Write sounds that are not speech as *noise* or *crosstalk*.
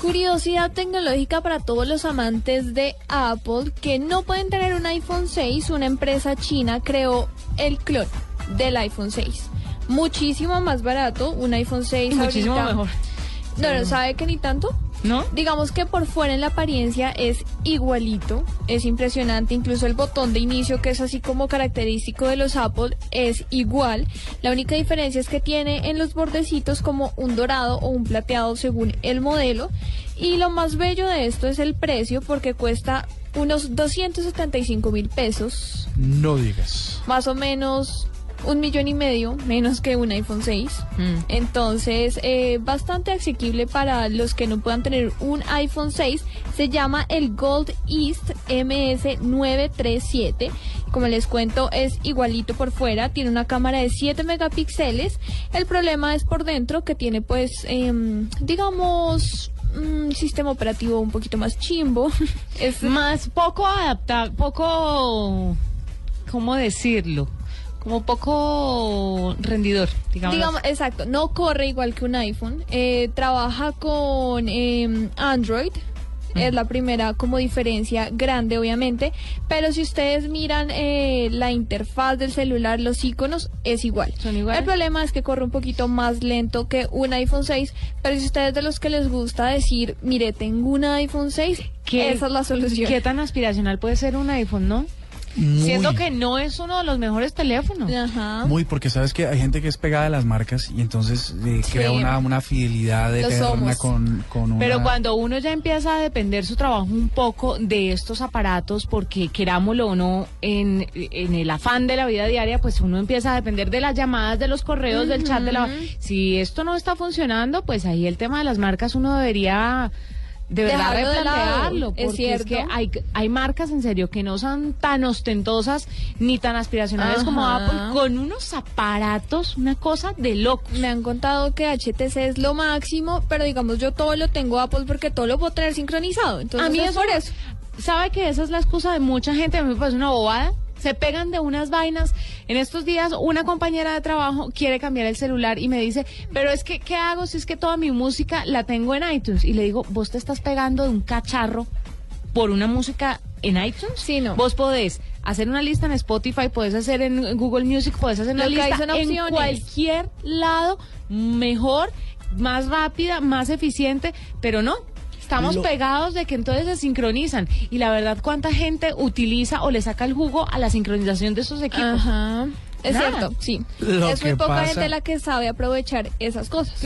Curiosidad tecnológica para todos los amantes de Apple que no pueden tener un iPhone 6. Una empresa china creó el clon del iPhone 6. Muchísimo más barato, un iPhone 6 Muchísimo ahorita- mejor. No, no, ¿sabe que ni tanto? ¿No? Digamos que por fuera en la apariencia es igualito, es impresionante, incluso el botón de inicio que es así como característico de los Apple es igual. La única diferencia es que tiene en los bordecitos como un dorado o un plateado según el modelo. Y lo más bello de esto es el precio porque cuesta unos 275 mil pesos, No digas. más o menos un millón y medio menos que un iPhone 6. Mm. Entonces, eh, bastante asequible para los que no puedan tener un iPhone 6. Se llama el Gold East MS937. Como les cuento, es igualito por fuera. Tiene una cámara de 7 megapíxeles. El problema es por dentro, que tiene pues, em, digamos, un sistema operativo un poquito más chimbo. *laughs* es Más poco adaptable, poco, ¿cómo decirlo? Como poco rendidor, digamos. Digamos, exacto, no corre igual que un iPhone. eh, trabaja con eh, Android. Es la primera como diferencia grande, obviamente. Pero si ustedes miran eh, la interfaz del celular, los iconos, es igual. ¿Son iguales? El problema es que corre un poquito más lento que un iPhone 6. Pero si ustedes de los que les gusta decir, mire, tengo un iPhone 6, ¿Qué- esa es la solución. ¿Qué tan aspiracional puede ser un iPhone, no? Muy, Siendo que no es uno de los mejores teléfonos. Ajá. Muy, porque sabes que hay gente que es pegada a las marcas y entonces eh, Sí. crea una, una fidelidad eterna con, con una... Pero cuando uno ya empieza a depender su trabajo un poco de estos aparatos, porque querámoslo o no, en, en el afán de la vida diaria, pues uno empieza a depender de las llamadas, de los correos, del chat, de la... Si esto no está funcionando, pues ahí el tema de las marcas uno debería... De verdad Dejarlo replantearlo, porque es, cierto. que hay, hay marcas en serio que no son tan ostentosas ni tan aspiracionales como. Apple, con unos aparatos, una cosa de locos. Me han contado que HTC es lo máximo, pero digamos yo todo lo tengo Apple porque todo lo puedo tener sincronizado. Entonces a mí es por eso. ¿Sabe que esa es la excusa de mucha gente? A mí me parece una bobada. Se pegan de unas vainas. En estos días, una compañera de trabajo quiere cambiar el celular y me dice, pero es que, ¿qué hago si es que toda mi música la tengo en iTunes? Y le digo, ¿vos te estás pegando de un cacharro por una música en iTunes? Sí, no. Vos podés hacer una lista en Spotify, podés hacer en Google Music, podés hacer una Lo lista en cualquier lado mejor, más rápida, más eficiente, pero no. Estamos Lo- pegados de que entonces se sincronizan. Y la verdad, ¿cuánta gente utiliza o le saca el jugo a la sincronización de esos equipos? Ajá. Es Nada. cierto, sí. Lo es muy poca pasa- gente la que sabe aprovechar esas cosas.